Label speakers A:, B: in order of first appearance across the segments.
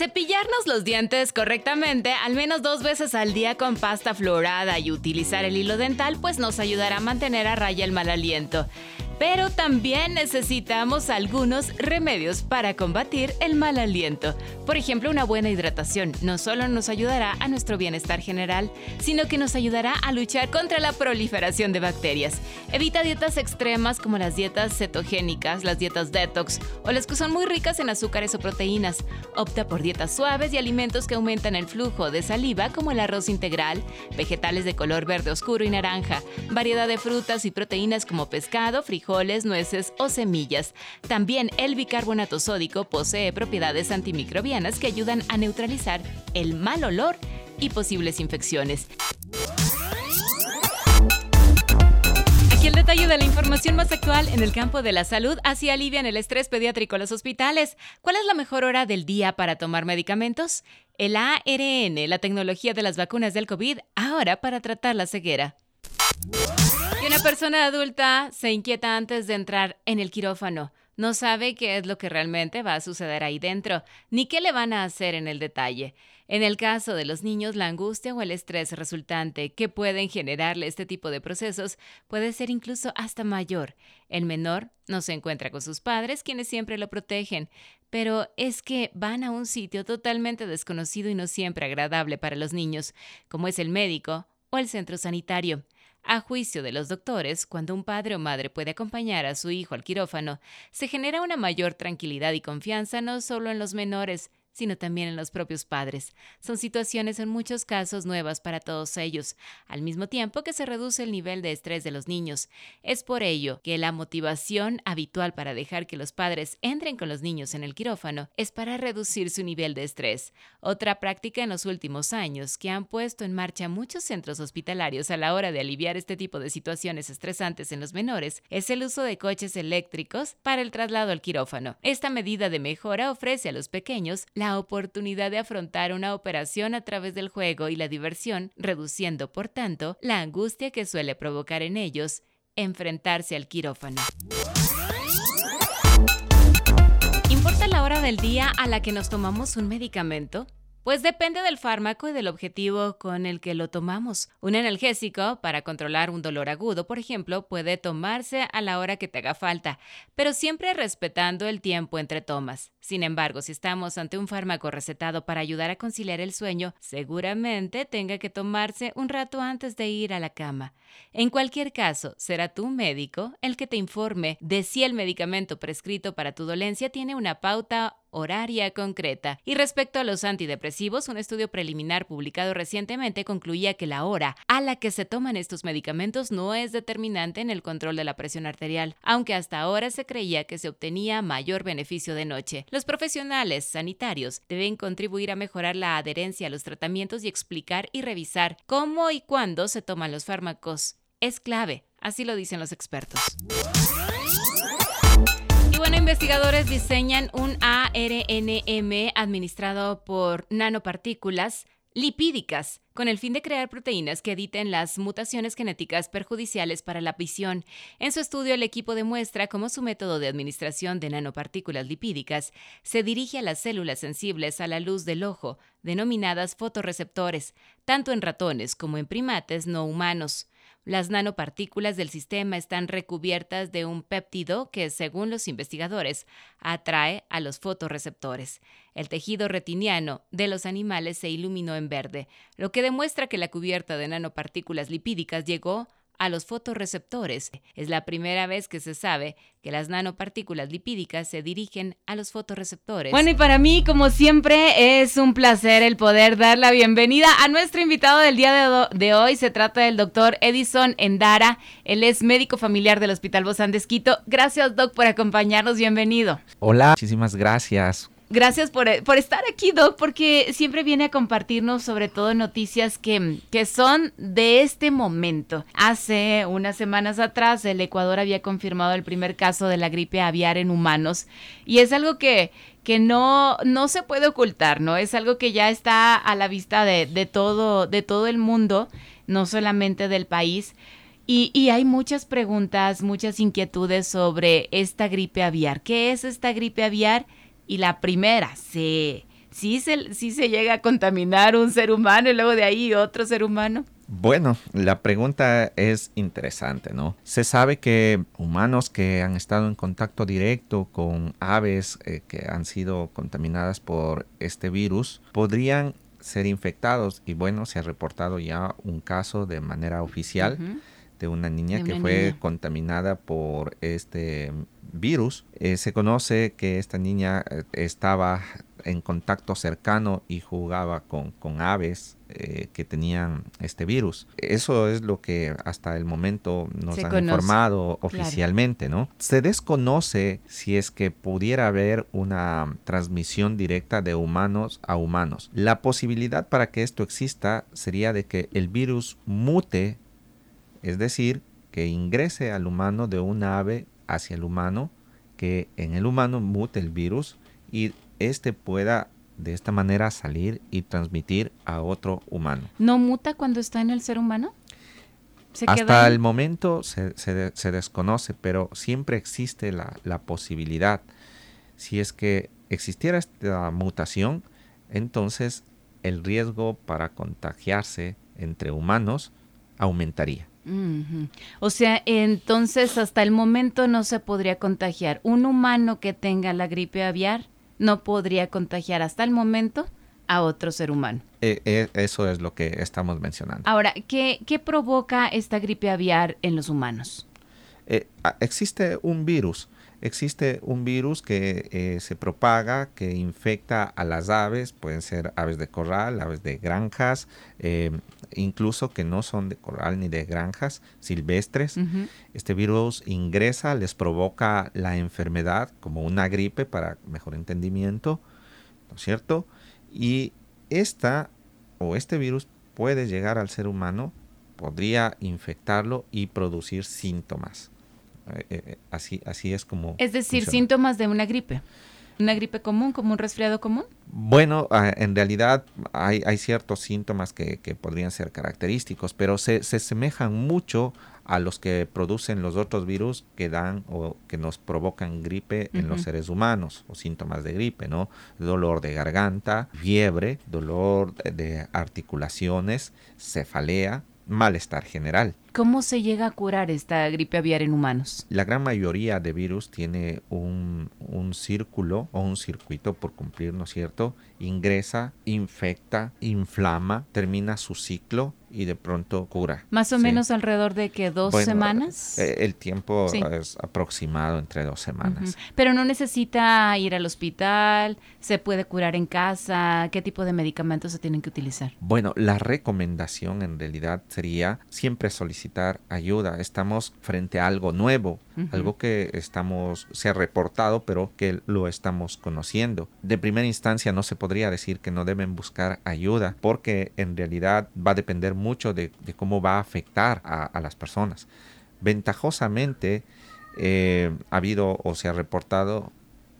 A: Cepillarnos los dientes correctamente al menos dos veces al día con pasta florada y utilizar el hilo dental pues nos ayudará a mantener a raya el mal aliento. Pero también necesitamos algunos remedios para combatir el mal aliento. Por ejemplo, una buena hidratación no solo nos ayudará a nuestro bienestar general, sino que nos ayudará a luchar contra la proliferación de bacterias. Evita dietas extremas como las dietas cetogénicas, las dietas detox o las que son muy ricas en azúcares o proteínas. Opta por dietas suaves y alimentos que aumentan el flujo de saliva como el arroz integral, vegetales de color verde oscuro y naranja, variedad de frutas y proteínas como pescado, nueces o semillas. También el bicarbonato sódico posee propiedades antimicrobianas que ayudan a neutralizar el mal olor y posibles infecciones. Aquí el detalle de la información más actual en el campo de la salud así alivian el estrés pediátrico en los hospitales. ¿Cuál es la mejor hora del día para tomar medicamentos? El ARN, la tecnología de las vacunas del COVID, ahora para tratar la ceguera. Y una persona adulta se inquieta antes de entrar en el quirófano. No sabe qué es lo que realmente va a suceder ahí dentro, ni qué le van a hacer en el detalle. En el caso de los niños, la angustia o el estrés resultante que pueden generarle este tipo de procesos puede ser incluso hasta mayor. El menor no se encuentra con sus padres, quienes siempre lo protegen, pero es que van a un sitio totalmente desconocido y no siempre agradable para los niños, como es el médico o el centro sanitario. A juicio de los doctores, cuando un padre o madre puede acompañar a su hijo al quirófano, se genera una mayor tranquilidad y confianza no solo en los menores, sino también en los propios padres. Son situaciones en muchos casos nuevas para todos ellos, al mismo tiempo que se reduce el nivel de estrés de los niños. Es por ello que la motivación habitual para dejar que los padres entren con los niños en el quirófano es para reducir su nivel de estrés. Otra práctica en los últimos años que han puesto en marcha muchos centros hospitalarios a la hora de aliviar este tipo de situaciones estresantes en los menores es el uso de coches eléctricos para el traslado al quirófano. Esta medida de mejora ofrece a los pequeños la oportunidad de afrontar una operación a través del juego y la diversión, reduciendo, por tanto, la angustia que suele provocar en ellos enfrentarse al quirófano. ¿Importa la hora del día a la que nos tomamos un medicamento? Pues depende del fármaco y del objetivo con el que lo tomamos. Un analgésico, para controlar un dolor agudo, por ejemplo, puede tomarse a la hora que te haga falta, pero siempre respetando el tiempo entre tomas. Sin embargo, si estamos ante un fármaco recetado para ayudar a conciliar el sueño, seguramente tenga que tomarse un rato antes de ir a la cama. En cualquier caso, será tu médico el que te informe de si el medicamento prescrito para tu dolencia tiene una pauta horaria concreta. Y respecto a los antidepresivos, un estudio preliminar publicado recientemente concluía que la hora a la que se toman estos medicamentos no es determinante en el control de la presión arterial, aunque hasta ahora se creía que se obtenía mayor beneficio de noche. Los profesionales sanitarios deben contribuir a mejorar la adherencia a los tratamientos y explicar y revisar cómo y cuándo se toman los fármacos. Es clave, así lo dicen los expertos investigadores diseñan un ARNM administrado por nanopartículas lipídicas con el fin de crear proteínas que editen las mutaciones genéticas perjudiciales para la visión. En su estudio, el equipo demuestra cómo su método de administración de nanopartículas lipídicas se dirige a las células sensibles a la luz del ojo, denominadas fotorreceptores, tanto en ratones como en primates no humanos. Las nanopartículas del sistema están recubiertas de un péptido que, según los investigadores, atrae a los fotorreceptores. El tejido retiniano de los animales se iluminó en verde, lo que demuestra que la cubierta de nanopartículas lipídicas llegó a los fotorreceptores. Es la primera vez que se sabe que las nanopartículas lipídicas se dirigen a los fotorreceptores. Bueno, y para mí, como siempre, es un placer el poder dar la bienvenida a nuestro invitado del día de, hoy. Se trata del doctor Edison Endara. Él es médico familiar del Hospital Bozán de Esquito. Gracias, doc, por acompañarnos. Bienvenido.
B: Hola, muchísimas gracias
A: Gracias por, por, estar aquí, Doc, porque siempre viene a compartirnos sobre todo noticias que, que son de este momento. Hace unas semanas atrás el Ecuador había confirmado el primer caso de la gripe aviar en humanos y es algo que, que no, no se puede ocultar, ¿no? Es algo que ya está a la vista de, de todo, de todo el mundo, no solamente del país. Y, y, hay muchas preguntas, muchas inquietudes sobre esta gripe aviar. ¿Qué es esta gripe aviar? Y la primera, ¿se, sí, se, ¿sí se llega a contaminar un ser humano y luego de ahí otro ser humano?
B: Bueno, la pregunta es interesante, ¿no? Se sabe que humanos que han estado en contacto directo con aves eh, que han sido contaminadas por este virus podrían ser infectados y bueno, se ha reportado ya un caso de manera oficial uh -huh. De una niña
A: De
B: que
A: una
B: fue
A: niña.
B: contaminada por este virus. Eh, se conoce que esta niña eh, estaba en contacto cercano y jugaba con, con aves eh, que tenían este virus. Eso es lo que hasta el momento nos
A: Se
B: han
A: conoce,
B: informado
A: claro.
B: oficialmente, ¿no? Se desconoce si es que pudiera haber una transmisión directa de humanos a humanos. La posibilidad para que esto exista sería de que el virus mute, es decir, que ingrese al humano de un ave hacia el humano, que en el humano mute el virus y este pueda de esta manera salir y transmitir a otro humano.
A: ¿No muta cuando está en el ser humano? ¿Se queda
B: Hasta el momento se, se de- se desconoce, pero siempre existe la, la posibilidad. Si es que existiera esta mutación, entonces el riesgo para contagiarse entre humanos aumentaría.
A: O sea, entonces hasta el momento no se podría contagiar. Un humano que tenga la gripe aviar no podría contagiar hasta el momento a otro ser humano.
B: E- e- eso es lo que estamos mencionando.
A: Ahora, ¿qué, qué provoca esta gripe aviar en los humanos?
B: Eh, ah, existe un virus, existe un virus que eh, se propaga, que infecta a las aves, pueden ser aves de corral, aves de granjas, eh, incluso que no son de corral ni de granjas, silvestres. Este virus ingresa, les provoca la enfermedad como una gripe para mejor entendimiento, ¿no es cierto? Y esta o este virus puede llegar al ser humano, podría infectarlo y producir síntomas. Eh, eh, así, así es como...
A: Es decir,
B: funciona.
A: síntomas de una gripe. ¿Una gripe común, como un resfriado común?
B: Bueno, ah, en realidad hay, hay ciertos síntomas que, que podrían ser característicos, pero se, se semejan mucho a los que producen los otros virus que dan o que nos provocan gripe en los seres humanos o síntomas de gripe, ¿no? Dolor de garganta, fiebre, dolor de articulaciones, cefalea, malestar general.
A: ¿Cómo se llega a curar esta gripe aviar en humanos?
B: La gran mayoría de virus tiene un, un círculo o un circuito por cumplir, ¿no es cierto? Ingresa, infecta, inflama, termina su ciclo y de pronto cura.
A: Más o
B: Sí.
A: menos alrededor de que dos
B: Bueno,
A: semanas.
B: eh, el tiempo
A: Sí.
B: es aproximado entre dos semanas.
A: Pero no necesita ir al hospital, se puede curar en casa, ¿qué tipo de medicamentos se tienen que utilizar?
B: Bueno, la recomendación en realidad sería siempre solicitar ayuda. Estamos frente a algo nuevo, Algo que estamos, se ha reportado, pero que lo estamos conociendo. De primera instancia no se podría decir que no deben buscar ayuda, porque en realidad va a depender mucho de, cómo va a afectar a, las personas. Ventajosamente, eh, ha habido o se ha reportado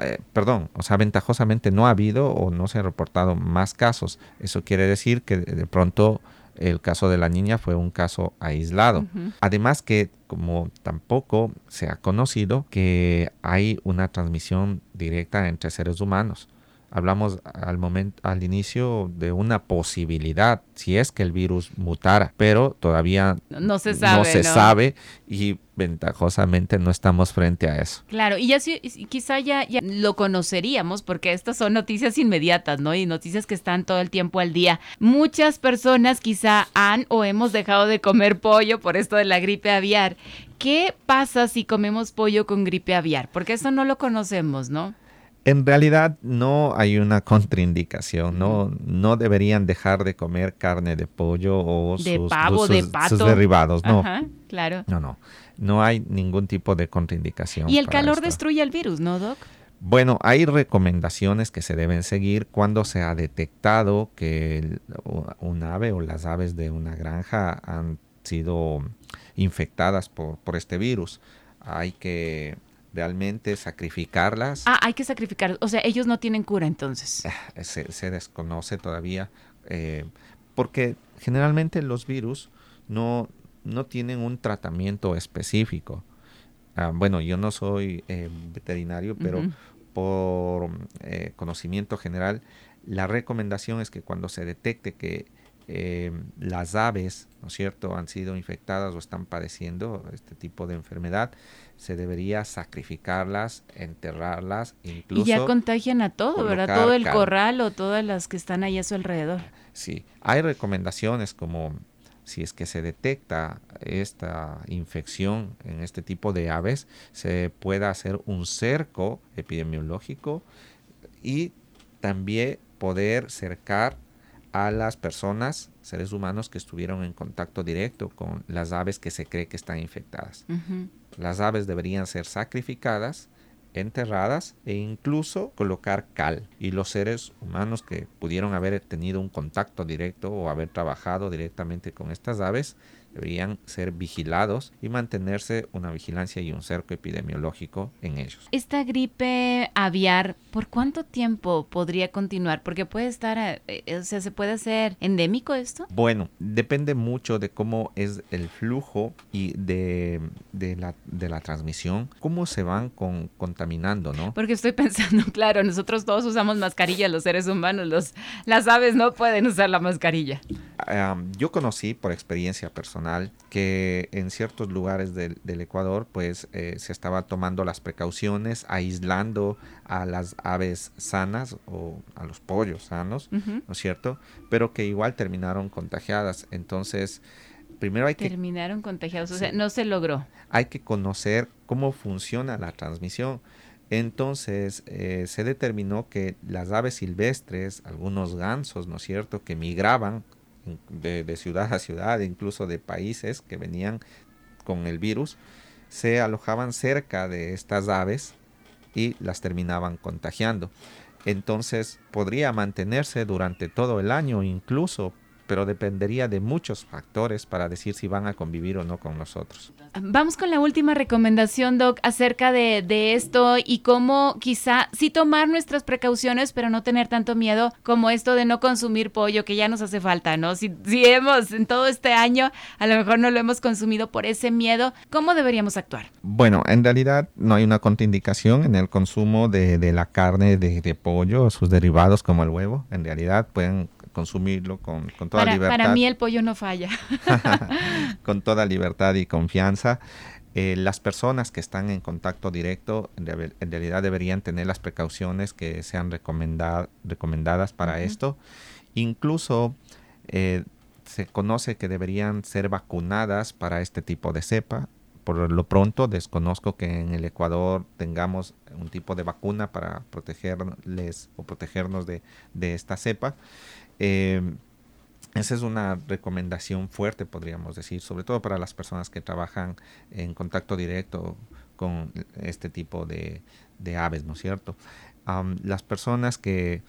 B: eh, perdón, o sea, ventajosamente no ha habido o no se han reportado más casos. Eso quiere decir que de pronto el caso de la niña fue un caso aislado. Además que como tampoco se ha conocido que hay una transmisión directa entre seres humanos. Hablamos al momento, al inicio de una posibilidad, si es que el virus mutara, pero todavía
A: No- se sabe,
B: se
A: ¿no?
B: sabe y ventajosamente no estamos frente a eso.
A: Claro, y ya sí- y quizá ya, ya lo conoceríamos porque estas son noticias inmediatas, ¿no? Y noticias que están todo el tiempo al día. Muchas personas quizá han o hemos dejado de comer pollo por esto de la gripe aviar. ¿Qué pasa si comemos pollo con gripe aviar? Porque eso no lo conocemos, ¿no?
B: En realidad no hay una contraindicación, no, no deberían dejar de comer carne de pollo o
A: De
B: sus,
A: pavo,
B: sus-
A: de
B: sus
A: pato.
B: derivados, no,
A: Ajá, claro.
B: no, no, no hay ningún tipo de contraindicación.
A: Y el calor
B: esto.
A: destruye el virus, ¿no, Doc?
B: Bueno, hay recomendaciones que se deben seguir cuando se ha detectado que un ave o las aves de una granja han sido infectadas por, por este virus. Hay que realmente sacrificarlas.
A: Ah, hay que sacrificar. O sea, ellos no tienen cura entonces.
B: Ah, se, desconoce todavía. Eh, porque generalmente los virus no, no tienen un tratamiento específico. Ah, bueno, yo no soy eh, veterinario, pero por eh, conocimiento general, la recomendación es que cuando se detecte que las aves, ¿no es cierto?, han sido infectadas o están padeciendo este tipo de enfermedad, se debería sacrificarlas, enterrarlas, incluso...
A: Y ya contagian a todo, ¿verdad? Todo el corral o todas las que están ahí a su alrededor.
B: Sí, hay recomendaciones como si es que se detecta esta infección en este tipo de aves, se puede hacer un cerco epidemiológico y también poder cercar a las personas, seres humanos que estuvieron en contacto directo con las aves que se cree que están infectadas. Las aves deberían ser sacrificadas, enterradas e incluso colocar cal. Y los seres humanos que pudieron haber tenido un contacto directo o haber trabajado directamente con estas aves deberían ser vigilados y mantenerse una vigilancia y un cerco epidemiológico en ellos.
A: Esta gripe aviar, ¿por cuánto tiempo podría continuar? Porque puede estar, eh, eh, o sea, ¿se puede hacer endémico esto?
B: Bueno, depende mucho de cómo es el flujo y de, la, de la transmisión, cómo se van con, contaminando, ¿no?
A: Porque estoy pensando, claro, nosotros todos usamos mascarilla, los seres humanos, los, las aves no pueden usar la mascarilla.
B: Yo conocí por experiencia personal que en ciertos lugares del, Ecuador pues eh, se estaba tomando las precauciones, aislando a las aves sanas o a los pollos sanos, ¿no es cierto? Pero que igual terminaron contagiadas. Entonces, primero hay
A: que... Terminaron contagiados, o sea, no se logró.
B: Hay que conocer cómo funciona la transmisión. Entonces eh, se determinó que las aves silvestres, algunos gansos, ¿no es cierto?, que migraban de, ciudad a ciudad, incluso de países que venían con el virus, se alojaban cerca de estas aves y las terminaban contagiando. Entonces podría mantenerse durante todo el año, incluso pero dependería de muchos factores para decir si van a convivir o no con nosotros.
A: Vamos con la última recomendación, Doc, acerca de, esto y cómo quizá sí tomar nuestras precauciones, pero no tener tanto miedo como esto de no consumir pollo, que ya nos hace falta, ¿no? Si, si hemos en todo este año, a lo mejor no lo hemos consumido por ese miedo, ¿cómo deberíamos actuar?
B: Bueno, en realidad no hay una contraindicación en el consumo de, la carne de, de pollo o sus derivados como el huevo. En realidad pueden consumirlo con, toda libertad.
A: Para mí el pollo no falla.
B: con toda libertad y confianza. Eh, las personas que están en contacto directo en, realidad deberían tener las precauciones que sean recomendadas para esto. Incluso eh, se conoce que deberían ser vacunadas para este tipo de cepa. Por lo pronto desconozco que en el Ecuador tengamos un tipo de vacuna para protegerles o protegernos de, de esta cepa. Eh, esa es una recomendación fuerte, podríamos decir, sobre todo para las personas que trabajan en contacto directo con este tipo de, aves, ¿no es cierto? las personas que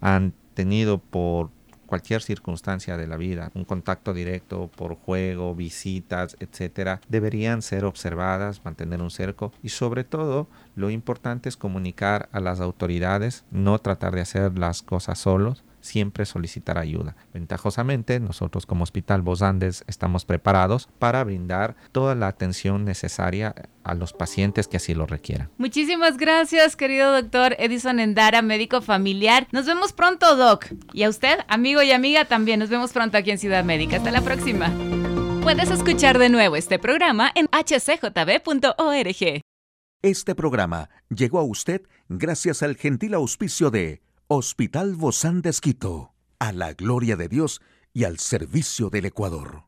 B: han tenido por cualquier circunstancia de la vida, un contacto directo por juego, visitas, etcétera, deberían ser observadas, mantener un cerco y sobre todo lo importante es comunicar a las autoridades, no tratar de hacer las cosas solos, siempre solicitar ayuda. Ventajosamente, nosotros como Hospital Vos Andes estamos preparados para brindar toda la atención necesaria a los pacientes que así lo requieran.
A: Muchísimas gracias, querido doctor Edison Endara, médico familiar. Nos vemos pronto, doc. Y a usted, amigo y amiga, también. Nos vemos pronto aquí en Ciudad Médica. Hasta la próxima. Puedes escuchar de nuevo este programa en hcjb.org.
C: Este programa llegó a usted gracias al gentil auspicio de Hospital Bozán de Esquito, a la gloria de Dios y al servicio del Ecuador.